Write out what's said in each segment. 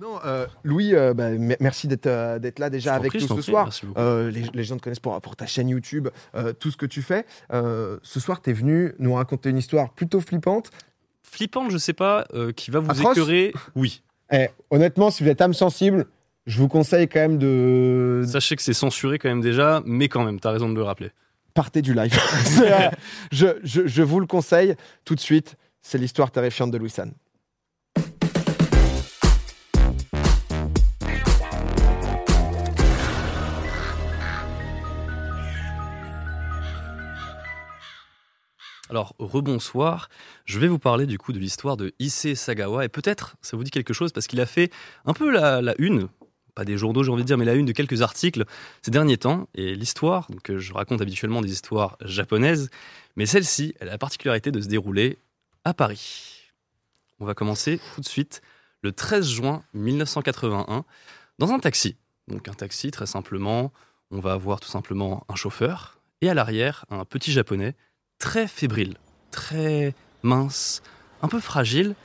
Non, euh, Louis, euh, bah, merci d'être euh, d'être là déjà avec prie, nous ce soir. les, les gens te connaissent pour, pour ta chaîne YouTube, tout ce que tu fais. Ce soir, tu es venu nous raconter une histoire plutôt flippante. Flippante, je sais pas, qui va vous Atroce écœurer. Oui. Eh, honnêtement, si vous êtes âme sensible, je vous conseille quand même de Sachez que c'est censuré quand même déjà, mais quand même, t'as raison de le rappeler. partir du live. Je- je vous le conseille tout de suite. C'est l'histoire terrifiante de Louis San. Alors, rebonsoir. Je vais vous parler du coup de l'histoire de Issei Sagawa. Et peut-être, ça vous dit quelque chose, parce qu'il a fait un peu la, une, pas des journaux, j'ai envie de dire, mais la une de quelques articles ces derniers temps. Et l'histoire, donc euh, je raconte habituellement des histoires japonaises, mais celle-ci, elle a la particularité de se dérouler à Paris. On va commencer tout de suite le 13 juin 1981 dans un taxi. Donc un taxi, très simplement, on va avoir tout simplement un chauffeur et à l'arrière un petit japonais très fébrile, très mince, un peu fragile,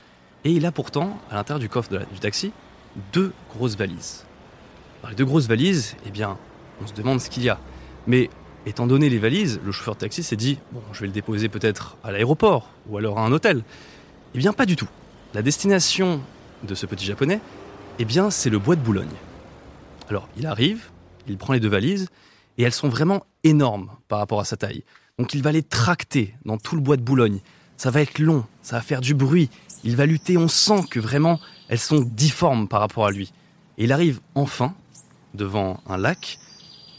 et il a pourtant, à l'intérieur du coffre du taxi, deux grosses valises. Les deux grosses valises, eh bien, on se demande ce qu'il y a. Mais étant donné les valises, le chauffeur de taxi s'est dit, bon, je vais le déposer peut-être à l'aéroport, ou alors à un hôtel. Eh bien, pas du tout. La destination de ce petit japonais, eh bien, c'est le bois de Boulogne. Alors, il arrive, il prend les deux valises, et elles sont vraiment énormes par rapport à sa taille. Donc il va les tracter dans tout le bois de Boulogne. Ça va être long, ça va faire du bruit. Il va lutter, on sent que vraiment elles sont difformes par rapport à lui. Et il arrive enfin devant un lac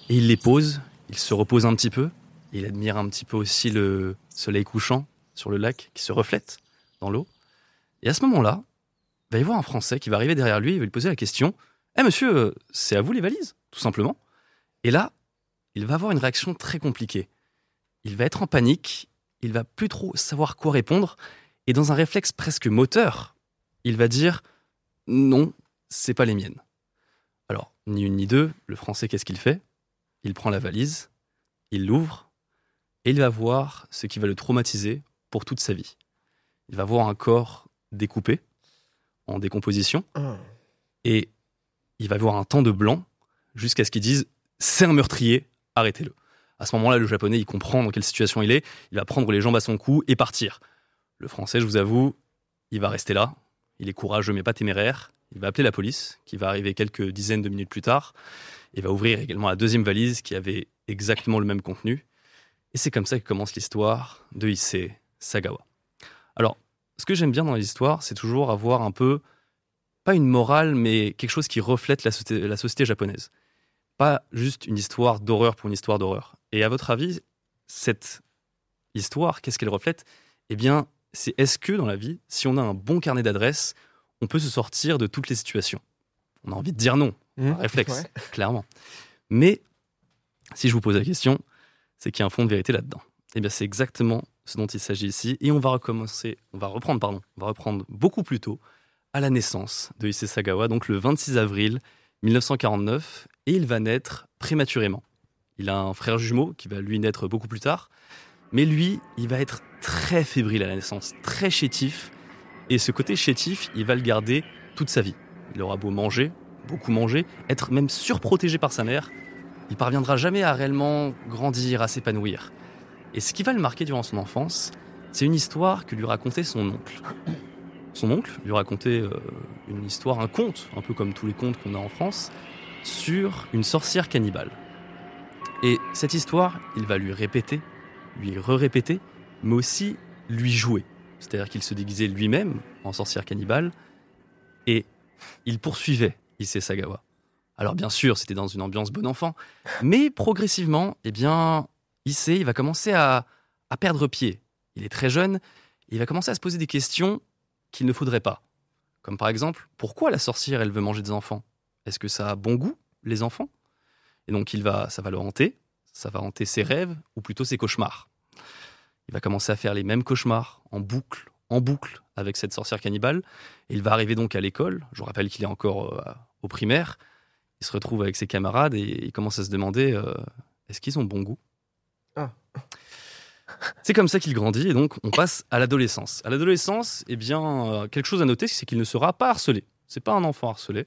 et il les pose, il se repose un petit peu, il admire un petit peu aussi le soleil couchant sur le lac qui se reflète dans l'eau. Et à ce moment-là, il va y avoir un Français qui va arriver derrière lui, il va lui poser la question Eh monsieur, euh, c'est à vous les valises Tout simplement. Et là, il va avoir une réaction très compliquée il va être en panique, il va plus trop savoir quoi répondre, et dans un réflexe presque moteur, il va dire non, c'est pas les miennes. Alors, ni une ni deux, le français, qu'est-ce qu'il fait? Il prend la valise, il l'ouvre, et il va voir ce qui va le traumatiser pour toute sa vie. Il va voir un corps découpé, en décomposition, et il va voir un temps de blanc jusqu'à ce qu'ils disent c'est un meurtrier, arrêtez-le. À ce moment-là, le japonais, il comprend dans quelle situation il est, il va prendre les jambes à son cou et partir. Le français, je vous avoue, il va rester là, il est courageux mais pas téméraire, il va appeler la police, qui va arriver quelques dizaines de minutes plus tard, et va ouvrir également la deuxième valise qui avait exactement le même contenu. Et c'est comme ça que commence l'histoire de Issei Sagawa. Alors, ce que j'aime bien dans les histoires, c'est toujours avoir un peu, pas une morale, mais quelque chose qui reflète la société japonaise. Pas juste une histoire d'horreur pour une histoire d'horreur. Et à votre avis, cette histoire, qu'est-ce qu'elle reflète? Eh bien, c'est est-ce que dans la vie, si on a un bon carnet d'adresses, on peut se sortir de toutes les situations? On a envie de dire non, un réflexe, Ouais. clairement. Mais si je vous pose la question, c'est qu'il y a un fond de vérité là-dedans. Eh bien, c'est exactement ce dont il s'agit ici. Et on va recommencer, on va reprendre, pardon, on va reprendre beaucoup plus tôt à la naissance de Issei Sagawa, donc le 26 avril 1949, et il va naître prématurément. Il a un frère jumeau qui va lui naître beaucoup plus tard, mais lui, il va être très fébrile à la naissance, très chétif, et ce côté chétif, il va le garder toute sa vie. Il aura beau manger, beaucoup manger, être même surprotégé par sa mère, il parviendra jamais à réellement grandir, à s'épanouir. Et ce qui va le marquer durant son enfance, c'est une histoire que lui racontait son oncle. Son oncle lui racontait euh, une histoire, un conte, un peu comme tous les contes qu'on a en France, sur une sorcière cannibale. Et cette histoire, il va lui répéter, lui re-répéter, mais aussi lui jouer. C'est-à-dire qu'il se déguisait lui-même en sorcière cannibale et il poursuivait Issei Sagawa. Alors bien sûr, c'était dans une ambiance bon enfant, mais progressivement, eh bien, Issei il va commencer à, perdre pied. Il est très jeune, il va commencer à se poser des questions qu'il ne faudrait pas. Comme par exemple, pourquoi la sorcière, elle veut manger des enfants? Est-ce que ça a bon goût, les enfants? Et donc, il va, ça va le hanter, ça va hanter ses rêves, ou plutôt ses cauchemars. Il va commencer à faire les mêmes cauchemars, en boucle, en boucle, avec cette sorcière cannibale. Et il va arriver donc à l'école, je vous rappelle qu'il est encore euh, au primaire, il se retrouve avec ses camarades et il commence à se demander, euh, est-ce qu'ils ont bon goût? Ah. C'est comme ça qu'il grandit et donc on passe à l'adolescence. À l'adolescence, eh bien, euh, quelque chose à noter, c'est qu'il ne sera pas harcelé. C'est pas un enfant harcelé.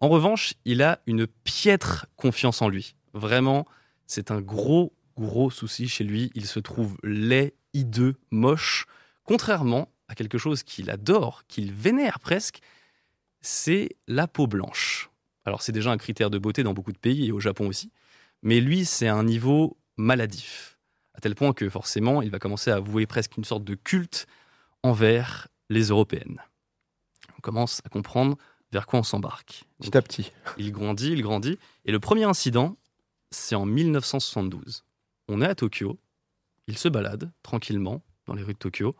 En revanche, il a une piètre confiance en lui. Vraiment, c'est un gros, gros souci chez lui. Il se trouve laid, hideux, moche. Contrairement à quelque chose qu'il adore, qu'il vénère presque, c'est la peau blanche. Alors c'est déjà un critère de beauté dans beaucoup de pays et au Japon aussi, mais lui c'est un niveau maladif, à tel point que forcément il va commencer à vouer presque une sorte de culte envers les Européennes. On commence à comprendre vers quoi on s'embarque. Petit à petit. Il grandit, il grandit, et le premier incident, c'est en 1972. On est à Tokyo, il se balade tranquillement dans les rues de Tokyo,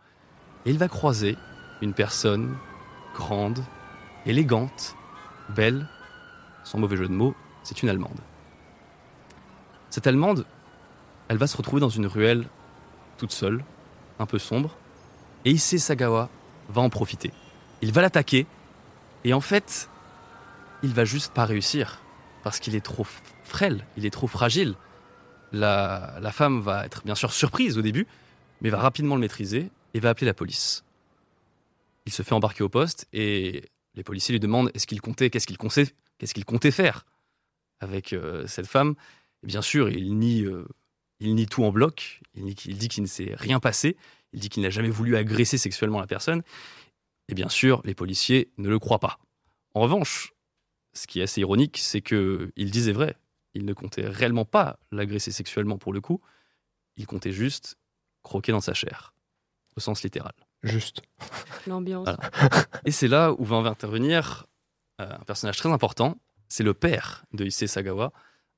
et il va croiser une personne grande, élégante, belle, sans mauvais jeu de mots, c'est une Allemande. Cette Allemande, elle va se retrouver dans une ruelle toute seule, un peu sombre, et Issei Sagawa va en profiter. Il va l'attaquer, et en fait, il va juste pas réussir, parce qu'il est trop frêle, il est trop fragile. La, femme va être bien sûr surprise au début, mais va rapidement le maîtriser et va appeler la police. Il se fait embarquer au poste et les policiers lui demandent est-ce qu'il comptait, qu'est-ce qu'il comptait, faire avec euh, cette femme? Et bien sûr, il nie, euh, il nie tout en bloc. Il, il dit qu'il ne s'est rien passé. Il dit qu'il n'a jamais voulu agresser sexuellement la personne. Et bien sûr, les policiers ne le croient pas. En revanche, ce qui est assez ironique, c'est que il disait vrai. Il ne comptait réellement pas l'agresser sexuellement pour le coup. Il comptait juste croquer dans sa chair, au sens littéral. Juste. L'ambiance. Voilà. Et c'est là où va intervenir euh, un personnage très important, c'est le père de Issei Sagawa,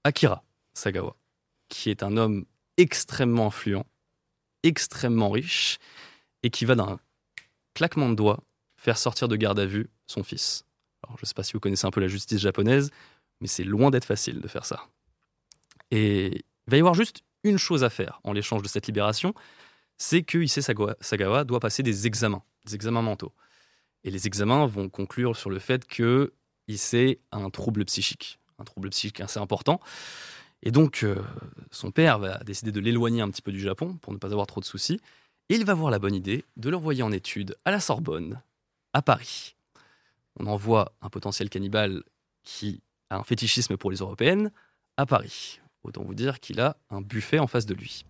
Akira Sagawa, qui est un homme extrêmement influent, extrêmement riche, et qui va d'un claquement de doigts faire sortir de garde à vue son fils. Alors, je ne sais pas si vous connaissez un peu la justice japonaise, mais c'est loin d'être facile de faire ça. Et il va y avoir juste une chose à faire en l'échange de cette libération, c'est que Issei Sagawa, doit passer des examens, des examens mentaux. Et les examens vont conclure sur le fait que Issei a un trouble psychique, un trouble psychique assez important. Et donc, euh, son père va décider de l'éloigner un petit peu du Japon pour ne pas avoir trop de soucis. Et il va avoir la bonne idée de l'envoyer en études à la Sorbonne, à Paris. On envoie un potentiel cannibale qui a un fétichisme pour les européennes à Paris. Autant vous dire qu'il a un buffet en face de lui.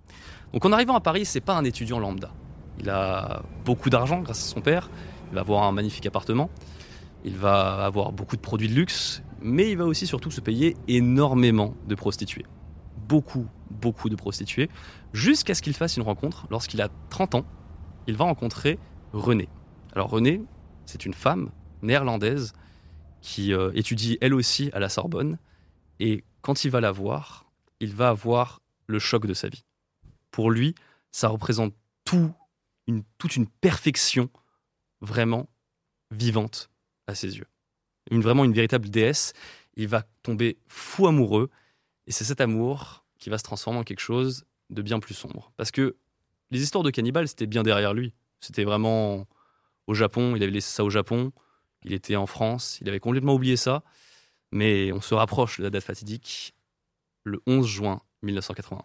Donc en arrivant à Paris, c'est pas un étudiant lambda. Il a beaucoup d'argent grâce à son père. Il va avoir un magnifique appartement. Il va avoir beaucoup de produits de luxe, mais il va aussi surtout se payer énormément de prostituées. Beaucoup, beaucoup de prostituées, jusqu'à ce qu'il fasse une rencontre. Lorsqu'il a 30 ans, il va rencontrer Renée. Alors Renée, c'est une femme néerlandaise qui euh, étudie elle aussi à la Sorbonne. Et quand il va la voir, il va avoir le choc de sa vie. Pour lui, ça représente tout, une, toute une perfection vraiment vivante à ses yeux. Une, vraiment une véritable déesse. Il va tomber fou amoureux. Et c'est cet amour qui va se transformer en quelque chose de bien plus sombre. Parce que les histoires de cannibales, c'était bien derrière lui. C'était vraiment au Japon. Il avait laissé ça au Japon. Il était en France. Il avait complètement oublié ça. Mais on se rapproche de la date fatidique, le 11 juin 1981.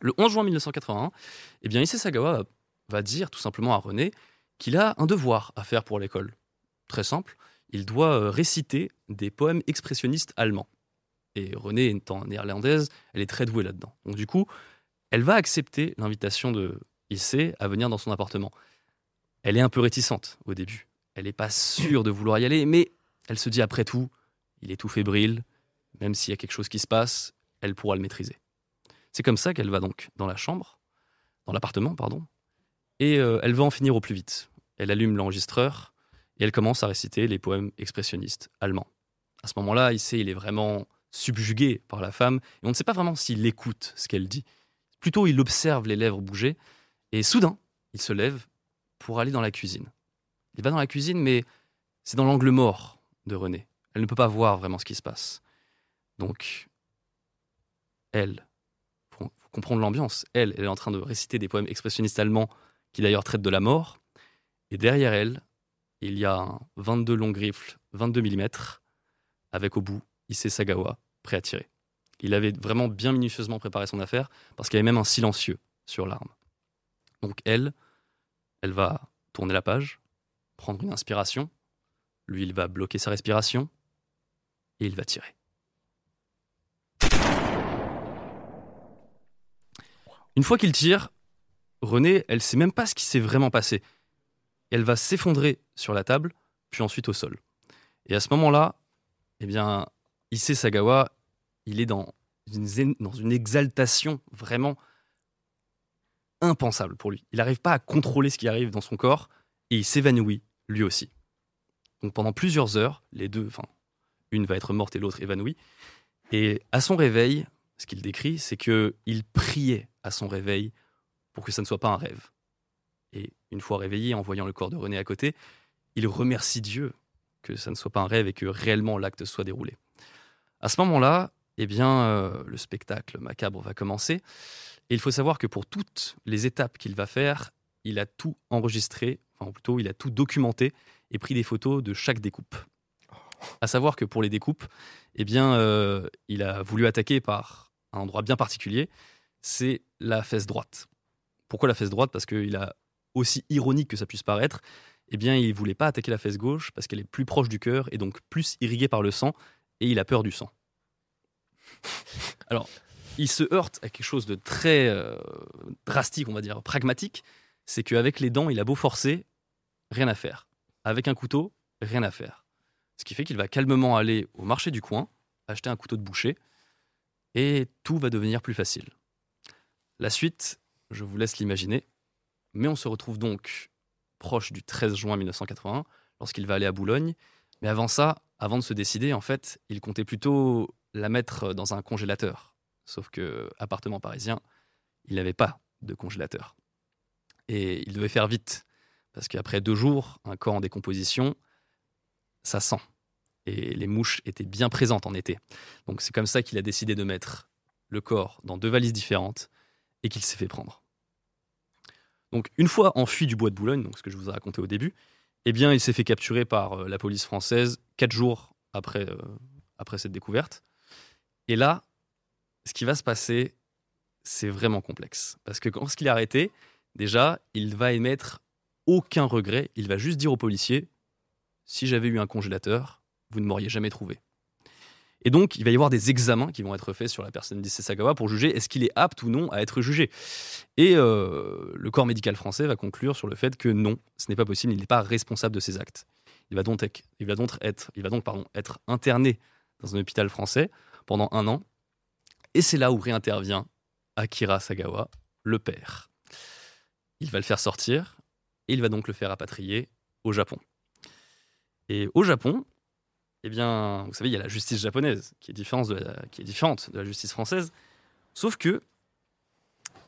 Le 11 juin 1981, eh bien, Issei Sagawa va, dire tout simplement à René qu'il a un devoir à faire pour l'école. Très simple, il doit euh, réciter des poèmes expressionnistes allemands. Et René, étant néerlandaise, elle est très douée là-dedans. Donc du coup, elle va accepter l'invitation de Issei à venir dans son appartement. Elle est un peu réticente au début. Elle n'est pas sûre de vouloir y aller, mais elle se dit après tout, il est tout fébrile, même s'il y a quelque chose qui se passe, elle pourra le maîtriser. C'est comme ça qu'elle va donc dans la chambre, dans l'appartement, pardon, et euh, elle va en finir au plus vite. Elle allume l'enregistreur et elle commence à réciter les poèmes expressionnistes allemands. À ce moment-là, Issei, il est vraiment subjugué par la femme et on ne sait pas vraiment s'il écoute ce qu'elle dit. Plutôt, il observe les lèvres bouger et soudain, il se lève pour aller dans la cuisine. Il va dans la cuisine, mais c'est dans l'angle mort de René. Elle ne peut pas voir vraiment ce qui se passe. Donc, elle, pour comprendre l'ambiance, elle, elle est en train de réciter des poèmes expressionnistes allemands qui d'ailleurs traitent de la mort. Et derrière elle, il y a un 22 long rifle, 22 mm, avec au bout Issei Sagawa, prêt à tirer. Il avait vraiment bien minutieusement préparé son affaire, parce qu'il y avait même un silencieux sur l'arme. Donc elle, elle va tourner la page, prendre une inspiration, Lui, il va bloquer sa respiration et il va tirer. Une fois qu'il tire, René, elle sait même pas ce qui s'est vraiment passé. Elle va s'effondrer sur la table, puis ensuite au sol. Et à ce moment-là, eh bien, Issei Sagawa, il est dans une exaltation vraiment impensable pour lui. Il n'arrive pas à contrôler ce qui arrive dans son corps et il s'évanouit lui aussi. Donc pendant plusieurs heures, les deux, enfin, une va être morte et l'autre évanouie. Et à son réveil, ce qu'il décrit, c'est que il priait à son réveil pour que ça ne soit pas un rêve. Et une fois réveillé, en voyant le corps de René à côté, il remercie Dieu que ça ne soit pas un rêve et que réellement l'acte soit déroulé. À ce moment-là, eh bien, euh, le spectacle macabre va commencer. Et il faut savoir que pour toutes les étapes qu'il va faire, il a tout enregistré, enfin plutôt il a tout documenté et pris des photos de chaque découpe. À savoir que pour les découpes, eh bien, euh, il a voulu attaquer par un endroit bien particulier, c'est la fesse droite. Pourquoi la fesse droite? Parce qu'il a aussi ironique que ça puisse paraître, eh bien, il voulait pas attaquer la fesse gauche parce qu'elle est plus proche du cœur et donc plus irriguée par le sang, et il a peur du sang. Alors, il se heurte à quelque chose de très euh, drastique, on va dire, pragmatique, c'est qu'avec les dents, il a beau forcer, rien à faire. Avec un couteau, rien à faire. Ce qui fait qu'il va calmement aller au marché du coin, acheter un couteau de boucher, et tout va devenir plus facile. La suite, je vous laisse l'imaginer, mais on se retrouve donc proche du 13 juin 1981, lorsqu'il va aller à Boulogne. Mais avant ça, avant de se décider, en fait, il comptait plutôt la mettre dans un congélateur. Sauf que, appartement parisien, il n'avait pas de congélateur. Et il devait faire vite, parce qu'après deux jours, un corps en décomposition, ça sent. Et les mouches étaient bien présentes en été. Donc c'est comme ça qu'il a décidé de mettre le corps dans deux valises différentes et qu'il s'est fait prendre. Donc une fois enfui du bois de Boulogne, ce que je vous ai raconté au début, eh bien il s'est fait capturer par euh, la police française quatre jours après, euh, après cette découverte. Et là, ce qui va se passer, c'est vraiment complexe. Parce que lorsqu'il est arrêté, déjà, il va émettre aucun regret. Il va juste dire aux policiers si j'avais eu un congélateur, vous ne m'auriez jamais trouvé. Et donc, il va y avoir des examens qui vont être faits sur la personne d'Issei pour juger est-ce qu'il est apte ou non à être jugé. Et euh, le corps médical français va conclure sur le fait que non, ce n'est pas possible, il n'est pas responsable de ses actes. Il va donc, il va donc, être, il pardon, être interné dans un hôpital français pendant un an. Et c'est là où réintervient Akira Sagawa, le père. Il va le faire sortir et il va donc le faire rapatrier au Japon. Et au Japon, eh bien, vous savez, il y a la justice japonaise qui est différente de la, justice française. Sauf que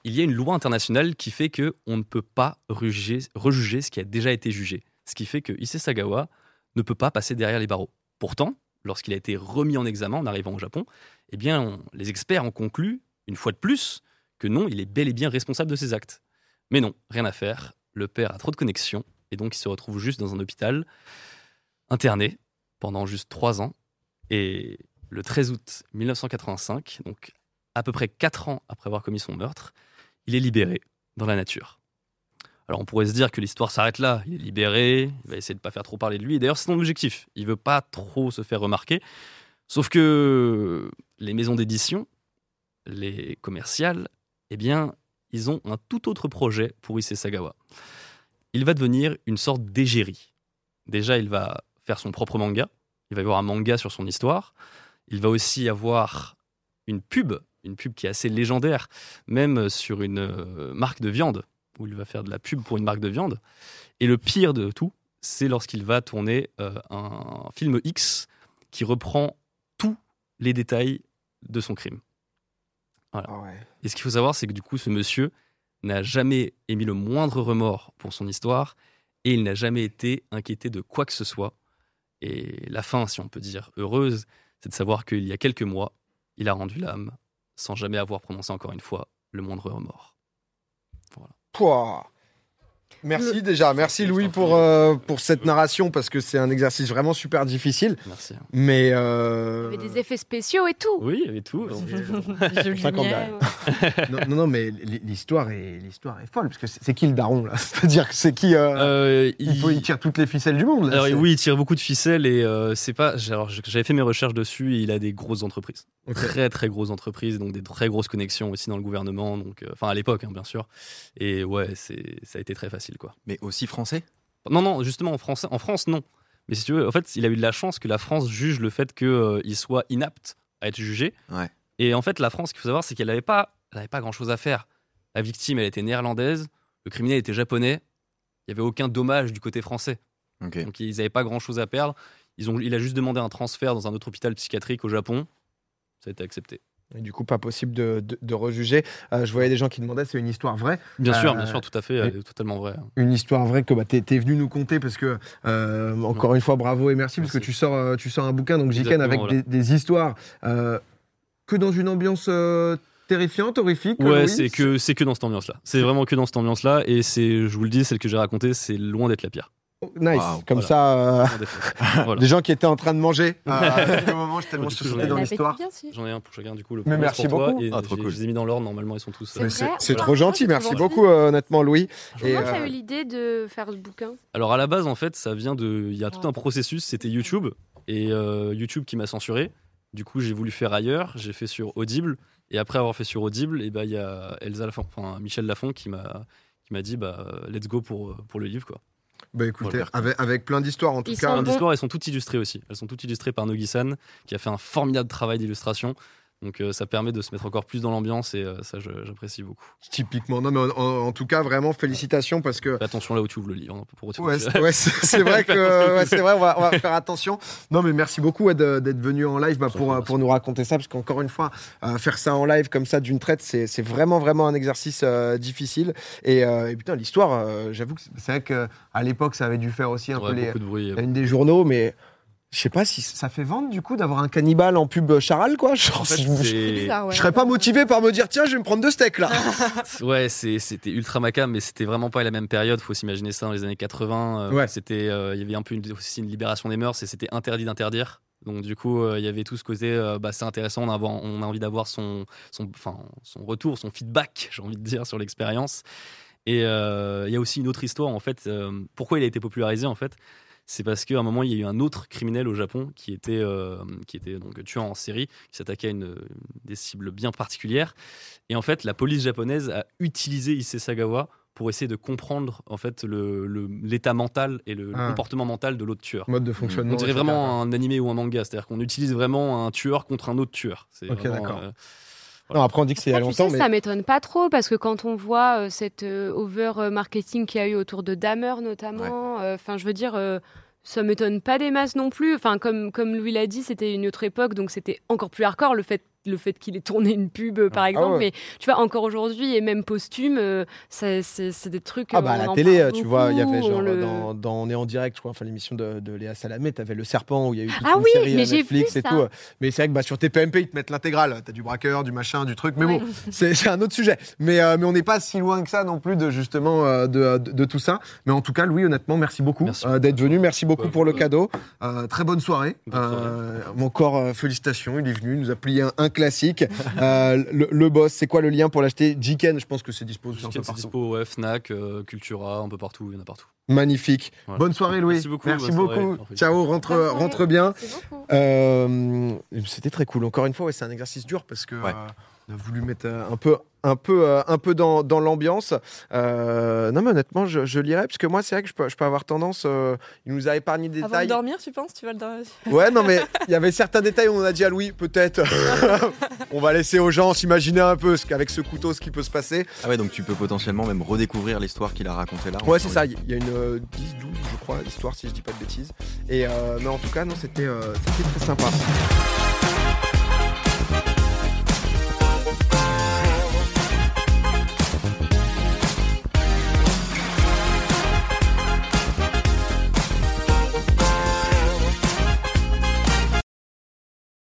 il y a une loi internationale qui fait que on ne peut pas rejuger ce qui a déjà été jugé. Ce qui fait que Issei Sagawa ne peut pas passer derrière les barreaux. Pourtant, lorsqu'il a été remis en examen en arrivant au Japon, eh bien, les experts ont conclu, une fois de plus, que non, il est bel et bien responsable de ses actes. Mais non, rien à faire. Le père a trop de connexions et donc il se retrouve juste dans un hôpital, interné, pendant juste trois ans. Et le 13 août 1985, donc à peu près quatre ans après avoir commis son meurtre, il est libéré dans la nature. Alors on pourrait se dire que l'histoire s'arrête là, il est libéré, il va essayer de ne pas faire trop parler de lui, d'ailleurs c'est son objectif, il veut pas trop se faire remarquer, sauf que les maisons d'édition, les commerciales, eh bien, ils ont un tout autre projet pour Issei Sagawa. Il va devenir une sorte d'égérie. Déjà, il va faire son propre manga. Il va y avoir un manga sur son histoire. Il va aussi avoir une pub, une pub qui est assez légendaire, même sur une euh, marque de viande, où il va faire de la pub pour une marque de viande. Et le pire de tout, c'est lorsqu'il va tourner euh, un film X qui reprend tous les détails de son crime. Voilà. Ah ouais. Et ce qu'il faut savoir, c'est que du coup, ce monsieur n'a jamais émis le moindre remords pour son histoire et il n'a jamais été inquiété de quoi que ce soit. Et la fin, si on peut dire heureuse, c'est de savoir qu'il y a quelques mois, il a rendu l'âme sans jamais avoir prononcé encore une fois le moindre remords. Voilà. Merci Le- déjà, merci Louis pour, euh, pour cette narration parce que c'est un exercice vraiment super difficile. Merci. Mais Il y euh, avait des effets spéciaux et tout. Oui, et tout. de 50 lumière. non, non, non, mais l'histoire est, l'histoire est folle parce que c'est qui le daron là? C'est-à-dire que c'est qui euh, Euh, il, peut- il tire toutes les ficelles du monde. Là, Alors oui, il tire beaucoup de ficelles et euh, c'est pas. Alors j'avais fait mes recherches dessus et il a des grosses entreprises, très très grosses entreprises, donc des très grosses connexions aussi dans le gouvernement, donc euh, enfin à l'époque hein, bien sûr. Et ouais, c'est ça a été très facile quoi. Mais aussi français? Non non, justement en France, en France non. Mais si tu veux, en fait, il a eu de la chance que la France juge le fait qu'il soit inapte à être jugé. Ouais. Et en fait, la France, ce qu'il faut savoir, c'est qu'elle n'avait pas, elle avait pas grand chose à faire. La victime, elle était néerlandaise, le criminel était japonais. Il n'y avait aucun dommage du côté français. Donc ils n'avaient pas grand chose à perdre. Ils ont, il a juste demandé un transfert dans un autre hôpital psychiatrique au Japon. Ça a été accepté. Et du coup, pas possible de, de- de rejuger. Euh, je voyais des gens qui demandaient c'est une histoire vraie. Bien sûr, Euh, bien sûr, tout à fait, elle est totalement vrai. Une histoire vraie que bah, tu es, venu nous conter parce que, euh, encore une fois, bravo et merci, parce que tu sors, euh, tu sors un bouquin, donc Jiken, avec des, des histoires euh, que dans une ambiance euh, terrifiante, horrifique. Ouais, c'est que c'est que dans cette ambiance-là. C'est vraiment que dans cette ambiance-là, et c'est, je vous le dis, celle que j'ai racontée, c'est loin d'être la pire. Oh, Nice. Comme voilà. ça, euh, voilà. des gens qui étaient en train de manger. Moment, tellement j'en ai- dans l'histoire. J'en ai un pour chacun du coup. Le Mais merci toi, beaucoup. et Ah, trop j'ai- cool. Je les ai mis dans l'ordre. Normalement, ils sont tous. C'est euh, trop gentil, merci beaucoup, euh, honnêtement, Louis. Et, Comment tu as eu l'idée de faire ce bouquin Alors à la base, en fait, ça vient de. Il y a tout un processus. C'était YouTube et euh, YouTube qui m'a censuré. Du coup, j'ai voulu faire ailleurs. J'ai fait sur Audible et après avoir fait sur Audible, et ben il y a Elsa enfin Michel Lafont qui m'a qui m'a dit bah let's go pour pour le livre quoi. Bah écoutez, avec, avec plein d'histoires en tout Ils cas. sont Les bon. histoires, elles sont toutes illustrées aussi. Elles sont toutes illustrées par Nogi-san qui a fait un formidable travail d'illustration. Donc euh, ça permet de se mettre encore plus dans l'ambiance et euh, ça j'apprécie beaucoup. Typiquement, non, mais en, en- en tout cas, vraiment félicitations parce que Fais attention là où tu ouvres le livre. hein, pour Ouais, c'est ouais, vrai que ouais, c'est vrai, on va, on va faire attention. Non, mais merci beaucoup ouais, d'être venu en live bah, pour, euh, pour nous raconter ça, parce qu'encore une fois, euh, faire ça en live comme ça d'une traite, c'est vraiment vraiment un exercice difficile. Et, et putain, l'histoire, j'avoue que c'est- vrai qu'à l'époque, ça avait dû faire aussi un peu les, de bruit. une des journaux, mais je sais pas si ça fait vendre du coup d'avoir un cannibale en pub Charal, quoi. Genre, En fait, je, bizarre, ouais. je serais pas motivé par me dire tiens, je vais me prendre deux steaks là. Ouais, c'est- c'était ultra macabre, mais c'était vraiment pas la même période. Faut s'imaginer ça dans les années 80. euh, Ouais. C'était, euh, il y avait un peu une- aussi une libération des mœurs et c'était interdit d'interdire. Donc du coup, euh, il y avait tout ce côté, euh, bah, c'est intéressant, on a, on a envie d'avoir son, son, enfin, son retour, son feedback, j'ai envie de dire, sur l'expérience. Et euh, il y a aussi une autre histoire, en fait. euh, pourquoi il a été popularisé, en fait? C'est parce qu'à un moment, il y a eu un autre criminel au Japon qui était, euh, qui était donc tueur en série, qui s'attaquait à une, des cibles bien particulières. Et en fait, la police japonaise a utilisé Issei Sagawa pour essayer de comprendre en fait l'état mental et le, le Ah. comportement mental de l'autre tueur. Mode de fonctionnement. On dirait vraiment un animé ou un manga, c'est-à-dire qu'on utilise vraiment un tueur contre un autre tueur. C'est Ok, d'accord. euh, Non, après on dit que c'est il y a longtemps, sais, mais ça m'étonne pas trop parce que quand on voit euh, cette euh, over marketing qu'il y a eu autour de Dahmer notamment, euh, enfin je veux dire, euh, ça m'étonne pas des masses non plus. Enfin comme comme Louis l'a dit, c'était une autre époque donc c'était encore plus hardcore le fait le fait qu'il ait tourné une pub euh, par Ah exemple. ouais. Mais tu vois encore aujourd'hui et même posthume, euh, ça- c'est c'est des trucs. Ah euh, bah à on la télé, tu vois, il y avait on genre le- dans, dans On est en direct, je crois, enfin l'émission de, de Léa Salamé, t'avais le serpent où il y a eu toute Ah une oui, série mais à j'ai Netflix vu et ça. tout. Mais c'est vrai que bah, sur TPMP, ils te mettent l'intégrale. T'as du braqueur, du machin, du truc. Mais Ouais. bon, c'est c'est un autre sujet. Mais, euh, mais on n'est pas si loin que ça non plus de justement euh, de, de, de tout ça. Mais en tout cas, Louis, honnêtement, merci beaucoup Merci. euh, d'être venu. Merci beaucoup Ouais. pour le cadeau. Euh, très bonne soirée. Bonne soirée. Euh, encore euh, félicitations, il est venu, il nous a plié un, un classique. Euh, le, le boss, c'est quoi le lien pour l'acheter? Jiken, je pense que c'est dispo peu c'est dispo, ouais, Fnac, euh, Cultura, un peu partout, il y en a partout. Magnifique. Voilà. Bonne soirée Louis. Merci beaucoup, Merci soirée. beaucoup. Ciao, rentre, rentre bien. Merci beaucoup. Euh, C'était très cool. Encore une fois, ouais, c'est un exercice dur parce que Ouais. On a voulu mettre euh, un peu, un peu, euh, un peu dans, dans l'ambiance. Euh, non, mais honnêtement, je, je lirai parce que moi, c'est vrai que je peux, je peux avoir tendance. euh, il nous a épargné des Avant de détails. dormir, tu penses Tu vas le dormir Ouais, non, mais il y avait certains détails où on a dit à Louis, peut-être, on va laisser aux gens s'imaginer un peu ce qu'avec ce couteau, ce qui peut se passer. Ah ouais, donc tu peux potentiellement même redécouvrir l'histoire qu'il a racontée là. Ouais, c'est ça. Il y a une euh, 10, 12, je crois, histoire, si je dis pas de bêtises. Et euh, mais en tout cas, non, c'était euh, c'était très sympa.